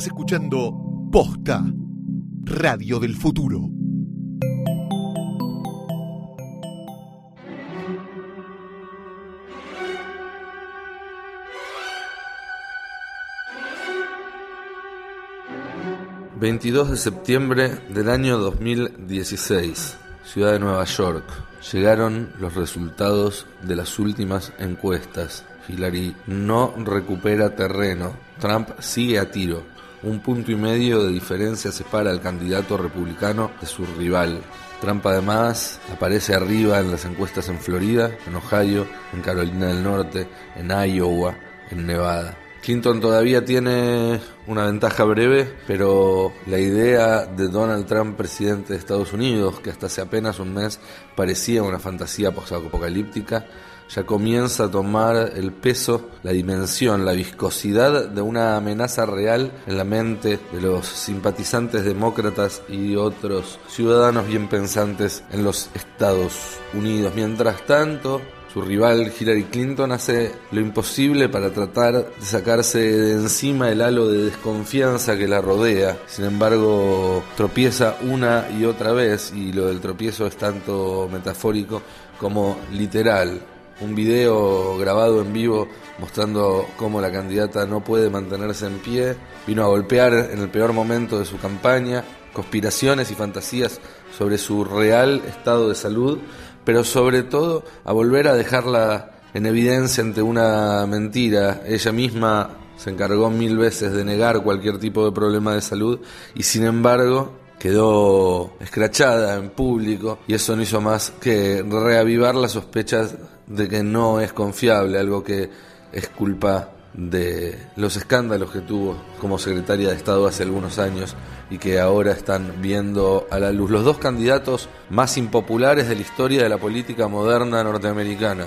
Estás escuchando Posta, Radio del Futuro. ...22 de septiembre del año 2016... ...Ciudad de Nueva York... ...llegaron los resultados de las últimas encuestas... Hillary no recupera terreno. Trump sigue a tiro. Un punto y medio de diferencia separa al candidato republicano de su rival. Trump además aparece arriba en las encuestas en Florida, en Ohio, en Carolina del Norte, en Iowa, en Nevada. Clinton todavía tiene una ventaja breve, pero la idea de Donald Trump presidente de Estados Unidos, que hasta hace apenas un mes parecía una fantasía post-apocalíptica, ya comienza a tomar el peso, la dimensión, la viscosidad de una amenaza real en la mente de los simpatizantes demócratas y otros ciudadanos bien pensantes en los Estados Unidos. Mientras tanto, su rival Hillary Clinton hace lo imposible para tratar de sacarse de encima el halo de desconfianza que la rodea. Sin embargo, tropieza una y otra vez, y lo del tropiezo es tanto metafórico como literal un video grabado en vivo mostrando cómo la candidata no puede mantenerse en pie, vino a golpear en el peor momento de su campaña, conspiraciones y fantasías sobre su real estado de salud, pero sobre todo a volver a dejarla en evidencia ante una mentira. Ella misma se encargó mil veces de negar cualquier tipo de problema de salud y sin embargo quedó escrachada en público y eso no hizo más que reavivar las sospechas de que no es confiable, algo que es culpa de los escándalos que tuvo como secretaria de Estado hace algunos años y que ahora están viendo a la luz. Los dos candidatos más impopulares de la historia de la política moderna norteamericana.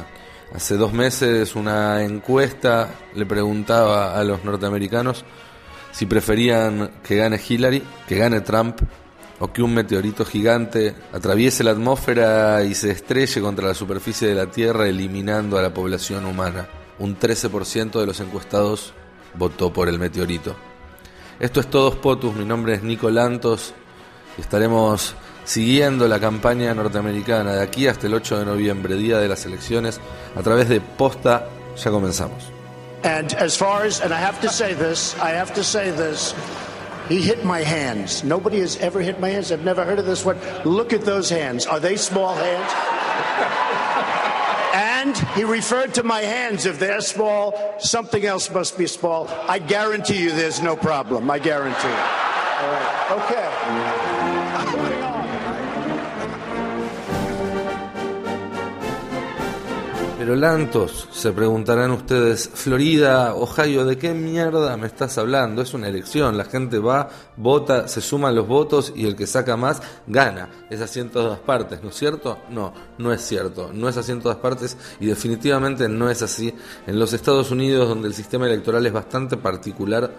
Hace dos meses una encuesta le preguntaba a los norteamericanos si preferían que gane Hillary, que gane Trump o que un meteorito gigante atraviese la atmósfera y se estrelle contra la superficie de la Tierra eliminando a la población humana. Un 13% de los encuestados votó por el meteorito. Esto es todo Spotus, mi nombre es Nico Lantos y estaremos siguiendo la campaña norteamericana de aquí hasta el 8 de noviembre, día de las elecciones, a través de Posta. Ya comenzamos. He hit my hands. Nobody has ever hit my hands. I've never heard of this one. Look at those hands. Are they small hands? and he referred to my hands. If they're small, something else must be small. I guarantee you there's no problem. I guarantee. All right. Okay. Pero Lantos, se preguntarán ustedes, Florida, Ohio, ¿de qué mierda me estás hablando? Es una elección, la gente va, vota, se suman los votos y el que saca más gana. Es así en todas partes, ¿no es cierto? No, no es cierto, no es así en todas partes y definitivamente no es así en los Estados Unidos donde el sistema electoral es bastante particular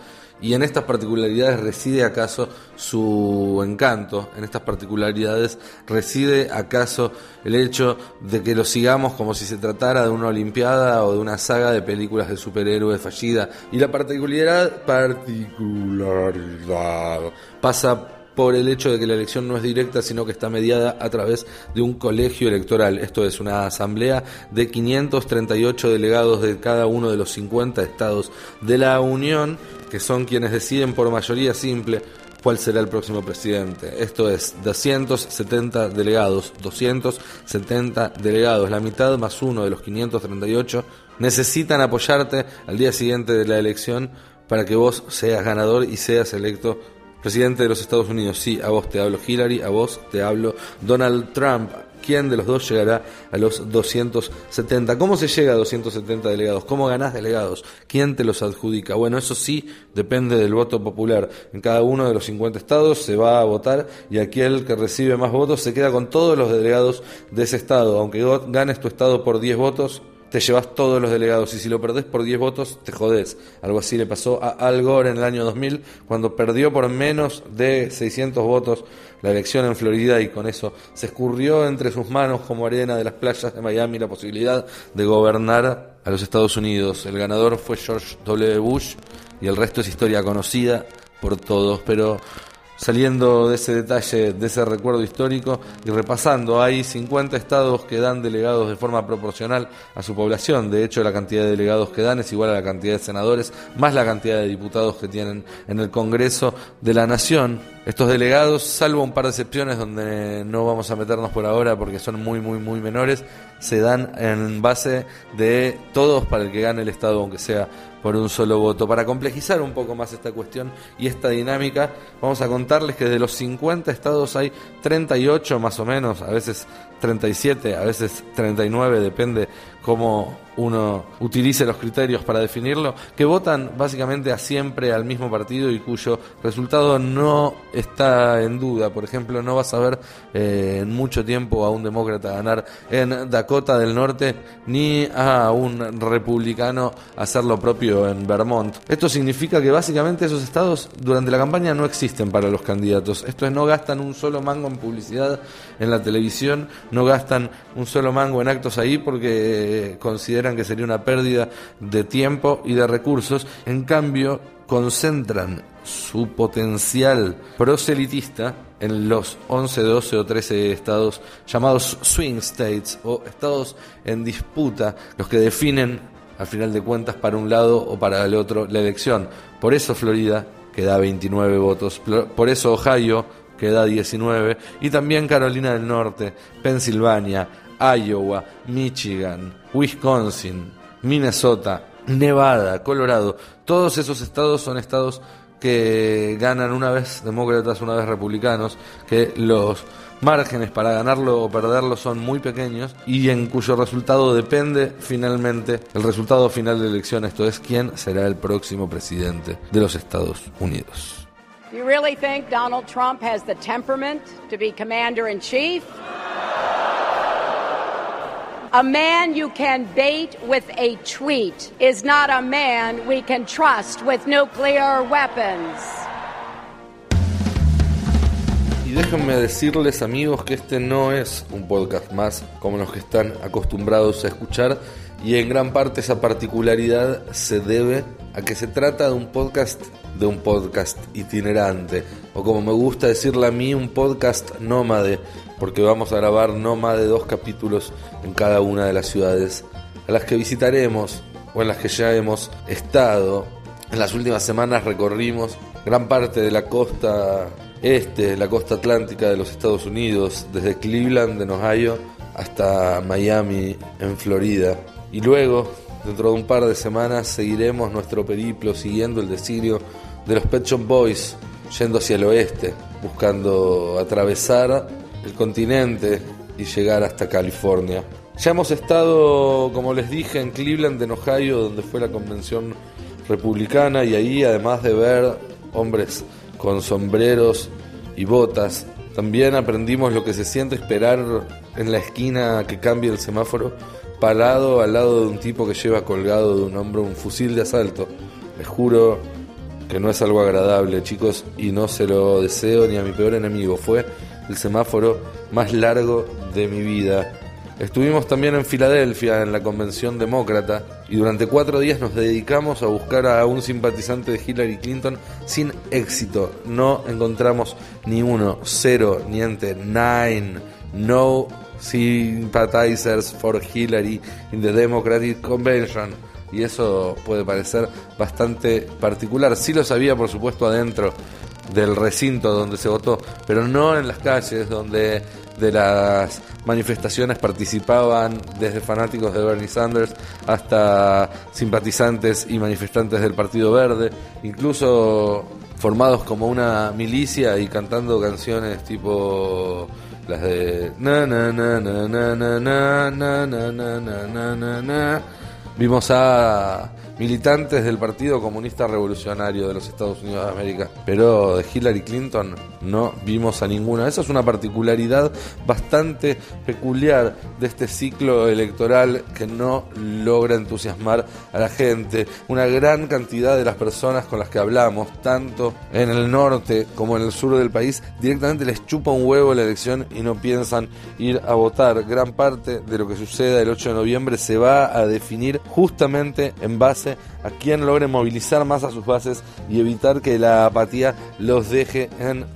y en estas particularidades reside acaso su encanto, en estas particularidades reside acaso el hecho de que lo sigamos como si se tratara de una olimpiada o de una saga de películas de superhéroes fallida. Y la particularidad, particularidad pasa por el hecho de que la elección no es directa, sino que está mediada a través de un colegio electoral. Esto es una asamblea de 538 delegados de cada uno de los 50 estados de la Unión que son quienes deciden por mayoría simple cuál será el próximo presidente. Esto es 270 delegados, 270 delegados, la mitad más uno de los 538, necesitan apoyarte al día siguiente de la elección para que vos seas ganador y seas electo presidente de los Estados Unidos. Sí, a vos te hablo Hillary, a vos te hablo Donald Trump quién de los dos llegará a los 270. ¿Cómo se llega a 270 delegados? ¿Cómo ganás delegados? ¿Quién te los adjudica? Bueno, eso sí depende del voto popular. En cada uno de los 50 estados se va a votar y aquel que recibe más votos se queda con todos los delegados de ese estado. Aunque ganes tu estado por 10 votos, te llevas todos los delegados y si lo perdés por 10 votos, te jodés. Algo así le pasó a Al Gore en el año 2000 cuando perdió por menos de 600 votos la elección en Florida y con eso se escurrió entre sus manos como arena de las playas de Miami la posibilidad de gobernar a los Estados Unidos. El ganador fue George W. Bush y el resto es historia conocida por todos, pero saliendo de ese detalle, de ese recuerdo histórico y repasando, hay 50 estados que dan delegados de forma proporcional a su población. De hecho, la cantidad de delegados que dan es igual a la cantidad de senadores, más la cantidad de diputados que tienen en el Congreso de la Nación. Estos delegados, salvo un par de excepciones donde no vamos a meternos por ahora porque son muy, muy, muy menores, se dan en base de todos para el que gane el Estado, aunque sea por un solo voto. Para complejizar un poco más esta cuestión y esta dinámica, vamos a contarles que de los 50 estados hay 38 más o menos, a veces 37, a veces 39, depende cómo uno utilice los criterios para definirlo, que votan básicamente a siempre al mismo partido y cuyo resultado no está en duda. Por ejemplo, no vas a ver eh, en mucho tiempo a un demócrata ganar en Dakota del Norte ni a un republicano hacer lo propio en Vermont. Esto significa que básicamente esos estados durante la campaña no existen para los candidatos. Esto es, no gastan un solo mango en publicidad en la televisión, no gastan un solo mango en actos ahí porque consideran que sería una pérdida de tiempo y de recursos. En cambio, concentran su potencial proselitista en los 11, 12 o 13 estados llamados swing states o estados en disputa, los que definen al final de cuentas para un lado o para el otro la elección. Por eso Florida que da 29 votos, por eso Ohio que da 19 y también Carolina del Norte, Pensilvania, Iowa, Michigan, Wisconsin, Minnesota, Nevada, Colorado, todos esos estados son estados que ganan una vez demócratas, una vez republicanos, que los márgenes para ganarlo o perderlo son muy pequeños y en cuyo resultado depende finalmente el resultado final de la elección, esto es quién será el próximo presidente de los Estados Unidos. You really think Donald Trump has the temperament to be commander in chief? A man you can bait with a tweet is not a man we can trust with nuclear weapons. Y déjenme decirles amigos que este no es un podcast más como los que están acostumbrados a escuchar y en gran parte esa particularidad se debe a que se trata de un podcast de un podcast itinerante o como me gusta decirle a mí un podcast nómade porque vamos a grabar no más de dos capítulos en cada una de las ciudades a las que visitaremos o en las que ya hemos estado. En las últimas semanas recorrimos gran parte de la costa este, la costa atlántica de los Estados Unidos, desde Cleveland, en Ohio, hasta Miami, en Florida. Y luego, dentro de un par de semanas, seguiremos nuestro periplo siguiendo el designio de los Pet Shop Boys, yendo hacia el oeste, buscando atravesar el continente y llegar hasta California. Ya hemos estado, como les dije, en Cleveland, en Ohio, donde fue la convención republicana, y ahí, además de ver hombres con sombreros y botas, también aprendimos lo que se siente esperar en la esquina que cambie el semáforo, parado al lado de un tipo que lleva colgado de un hombro un fusil de asalto. Les juro que no es algo agradable, chicos, y no se lo deseo ni a mi peor enemigo. Fue el semáforo más largo de mi vida. Estuvimos también en Filadelfia en la convención demócrata y durante cuatro días nos dedicamos a buscar a un simpatizante de Hillary Clinton sin éxito. No encontramos ni uno, cero, niente, nine, no sympathizers for Hillary in the Democratic Convention. Y eso puede parecer bastante particular. Sí lo sabía, por supuesto, adentro del recinto donde se votó, pero no en las calles donde de las manifestaciones participaban desde fanáticos de Bernie Sanders hasta simpatizantes y manifestantes del Partido Verde, incluso formados como una milicia y cantando canciones tipo las de na na na na na na na na na na na na vimos a militantes del Partido Comunista Revolucionario de los Estados Unidos de América, pero de Hillary Clinton no vimos a ninguna. Esa es una particularidad bastante peculiar de este ciclo electoral que no logra entusiasmar a la gente. Una gran cantidad de las personas con las que hablamos, tanto en el norte como en el sur del país, directamente les chupa un huevo la elección y no piensan ir a votar. Gran parte de lo que suceda el 8 de noviembre se va a definir justamente en base a quien logre movilizar más a sus bases y evitar que la apatía los deje en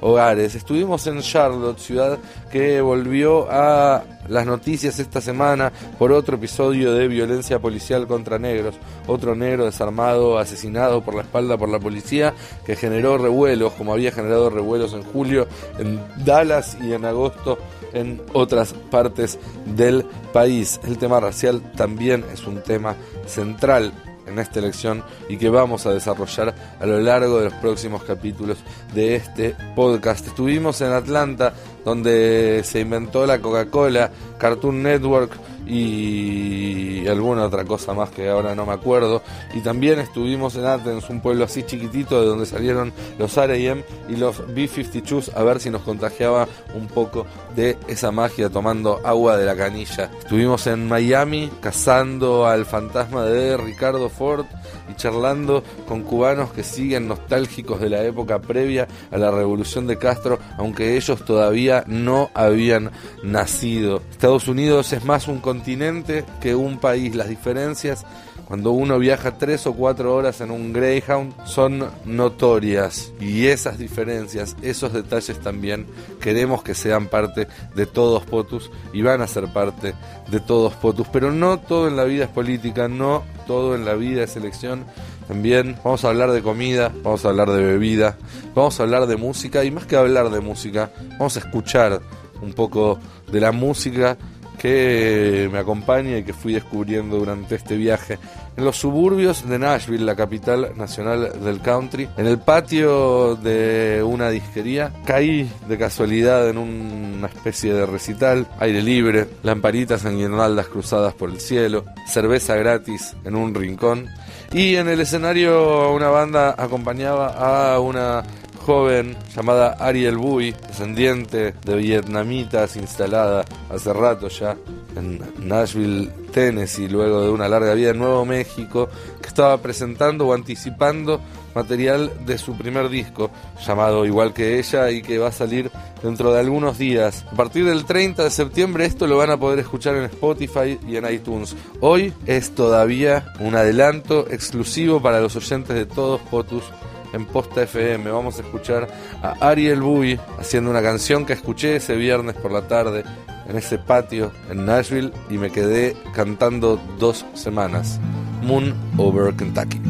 hogares. Estuvimos en Charlotte, ciudad que volvió a las noticias esta semana por otro episodio de violencia policial contra negros, otro negro desarmado, asesinado por la espalda por la policía, que generó revuelos, como había generado revuelos en julio en Dallas y en agosto en otras partes del país. El tema racial también es un tema central en esta elección y que vamos a desarrollar a lo largo de los próximos capítulos de este podcast. Estuvimos en Atlanta, donde se inventó la Coca-Cola, Cartoon Network y alguna otra cosa más que ahora no me acuerdo. Y también estuvimos en Athens, un pueblo así chiquitito de donde salieron los R.A.M. y los B-52s a ver si nos contagiaba un poco de esa magia tomando agua de la canilla. Estuvimos en Miami cazando al fantasma de Ricardo Ford y charlando con cubanos que siguen nostálgicos de la época previa a la revolución de Castro, aunque ellos todavía no habían nacido. Estados Unidos es más un continente que un país. Las diferencias cuando uno viaja tres o cuatro horas en un Greyhound son notorias y esas diferencias, esos detalles también queremos que sean parte de todos POTUS y van a ser parte de todos POTUS. Pero no todo en la vida es política, no todo en la vida es elección. También vamos a hablar de comida, vamos a hablar de bebida, vamos a hablar de música y más que hablar de música, vamos a escuchar un poco de la música que me acompaña y que fui descubriendo durante este viaje. En los suburbios de Nashville, la capital nacional del country, en el patio de una disquería, caí de casualidad en una especie de recital, aire libre, lamparitas en guirnaldas cruzadas por el cielo, cerveza gratis en un rincón. Y en el escenario una banda acompañaba a una joven llamada Ariel Bui, descendiente de vietnamitas instalada hace rato ya en Nashville, Tennessee, luego de una larga vida en Nuevo México, que estaba presentando o anticipando material de su primer disco, llamado igual que ella y que va a salir dentro de algunos días. A partir del 30 de septiembre esto lo van a poder escuchar en Spotify y en iTunes. Hoy es todavía un adelanto exclusivo para los oyentes de todos Potus en Posta FM. Vamos a escuchar a Ariel Bui haciendo una canción que escuché ese viernes por la tarde en ese patio en Nashville y me quedé cantando dos semanas. Moon over Kentucky.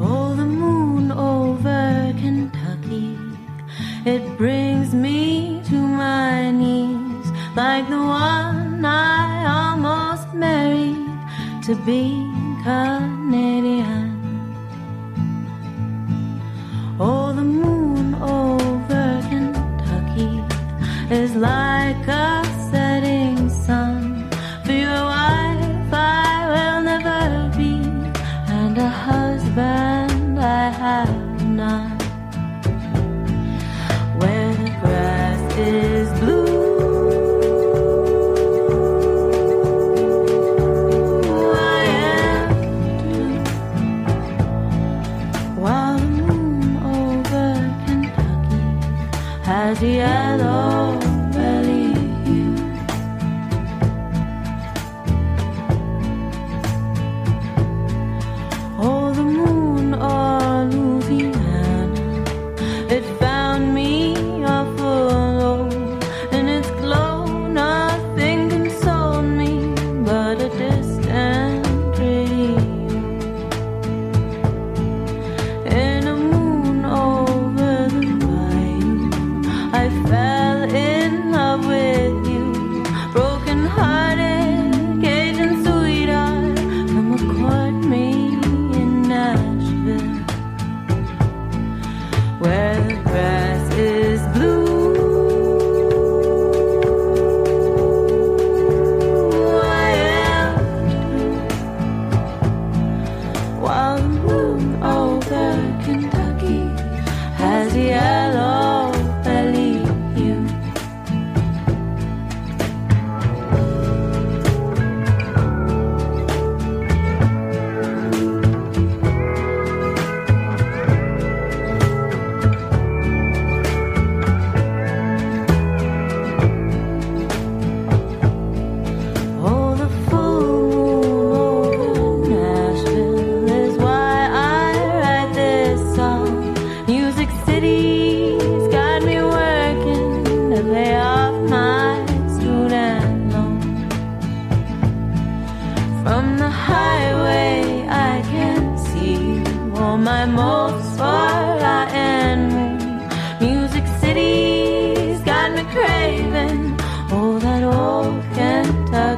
Oh, the moon over Kentucky. It brings me to my knees like the one I almost married to be. Is like a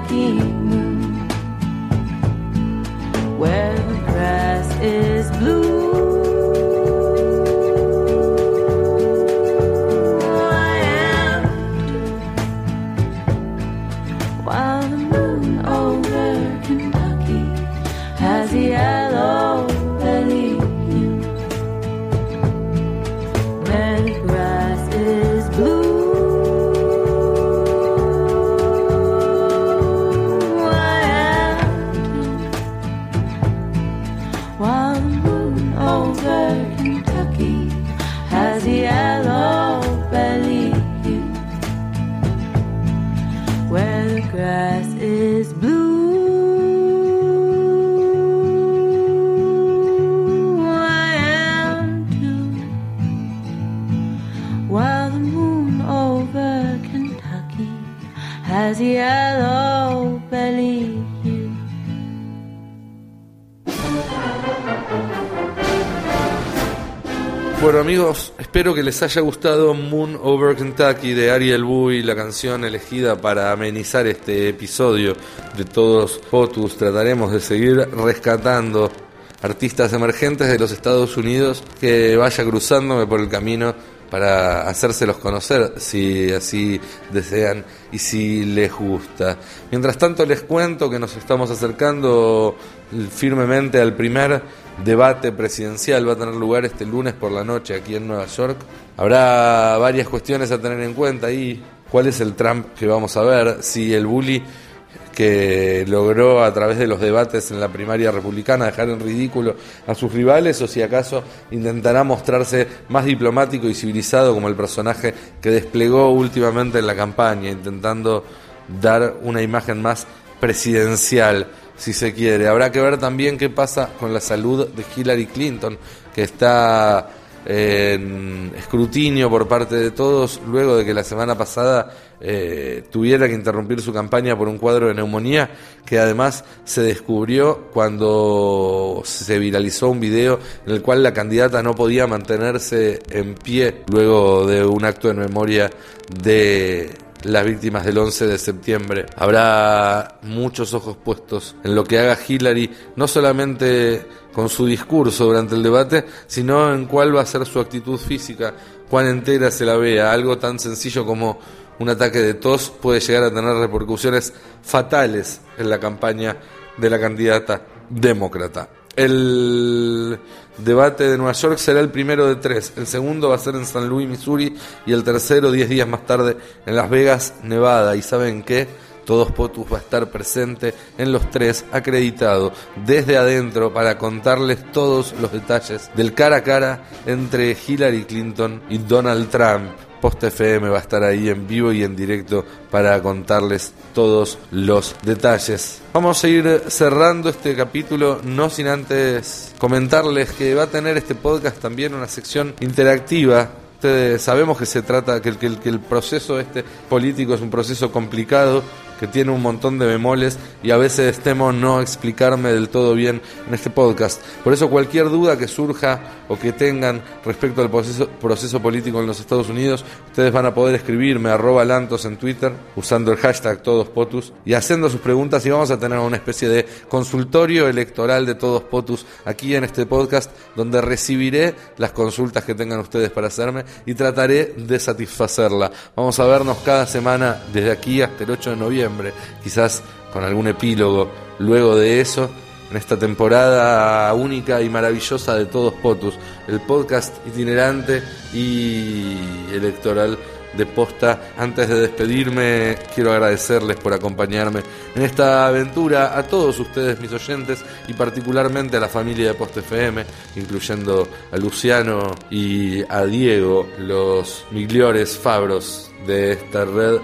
Kentucky espero que les haya gustado Moon Over Kentucky de Ariel Bowie, la canción elegida para amenizar este episodio de Todos Potus. Trataremos de seguir rescatando artistas emergentes de los Estados Unidos que vaya cruzándome por el camino para hacérselos conocer si así desean y si les gusta. Mientras tanto les cuento que nos estamos acercando firmemente al primer debate presidencial. Va a tener lugar este lunes por la noche aquí en Nueva York. Habrá varias cuestiones a tener en cuenta ahí. ¿Cuál es el Trump que vamos a ver? Si el bully que logró a través de los debates en la primaria republicana dejar en ridículo a sus rivales o si acaso intentará mostrarse más diplomático y civilizado como el personaje que desplegó últimamente en la campaña, intentando dar una imagen más presidencial, si se quiere. Habrá que ver también qué pasa con la salud de Hillary Clinton, que está en escrutinio por parte de todos luego de que la semana pasada eh, tuviera que interrumpir su campaña por un cuadro de neumonía que además se descubrió cuando se viralizó un video en el cual la candidata no podía mantenerse en pie luego de un acto en memoria de las víctimas del 11 de septiembre. Habrá muchos ojos puestos en lo que haga Hillary, no solamente con su discurso durante el debate, sino en cuál va a ser su actitud física, cuán entera se la vea. Algo tan sencillo como un ataque de tos puede llegar a tener repercusiones fatales en la campaña de la candidata demócrata. El debate de Nueva York será el primero de tres. El segundo va a ser en San Luis, Missouri. Y el tercero, diez días más tarde, en Las Vegas, Nevada. ¿Y saben qué? Todos Potus va a estar presente en los tres, acreditado desde adentro para contarles todos los detalles del cara a cara entre Hillary Clinton y Donald Trump. Post FM va a estar ahí en vivo y en directo para contarles todos los detalles. Vamos a ir cerrando este capítulo, no sin antes comentarles que va a tener este podcast también una sección interactiva. Ustedes sabemos que se trata, el, que el, que el proceso este político es un proceso complicado, que tiene un montón de bemoles y a veces temo no explicarme del todo bien en este podcast. Por eso cualquier duda que surja o que tengan respecto al proceso, político en los Estados Unidos, ustedes van a poder escribirme arroba lantos en Twitter usando el hashtag todos potus y haciendo sus preguntas y vamos a tener una especie de consultorio electoral de todos potus aquí en este podcast donde recibiré las consultas que tengan ustedes para hacerme y trataré de satisfacerla. Vamos a vernos cada semana desde aquí hasta el 8 de noviembre quizás con algún epílogo luego de eso, en esta temporada única y maravillosa de Todos Potus, el podcast itinerante y electoral de posta. Antes de despedirme, quiero agradecerles por acompañarme en esta aventura a todos ustedes, mis oyentes, y particularmente a la familia de Post FM, incluyendo a Luciano y a Diego, los migliores fabros de esta red.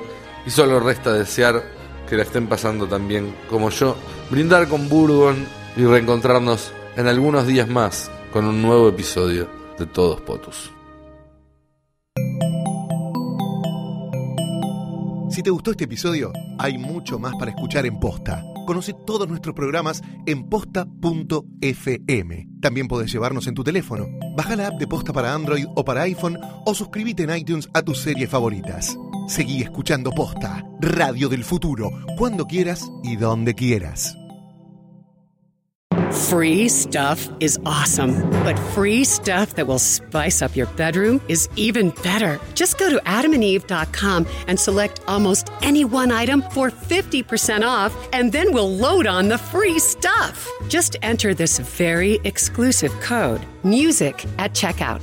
Y solo resta desear que la estén pasando también como yo, brindar con Burgon y reencontrarnos en algunos días más con un nuevo episodio de Todos Potus. Si te gustó este episodio, hay mucho más para escuchar en posta. Conoce todos nuestros programas en posta.fm. También podés llevarnos en tu teléfono. Baja la app de Posta para Android o para iPhone o suscríbete en iTunes a tus series favoritas. Seguí escuchando Posta, Radio del Futuro, cuando quieras y donde quieras. Free stuff is awesome, but free stuff that will spice up your bedroom is even better. Just go to adamandeve.com and select almost any one item for 50% off, and then we'll load on the free stuff. Just enter this very exclusive code, MUSIC, at checkout,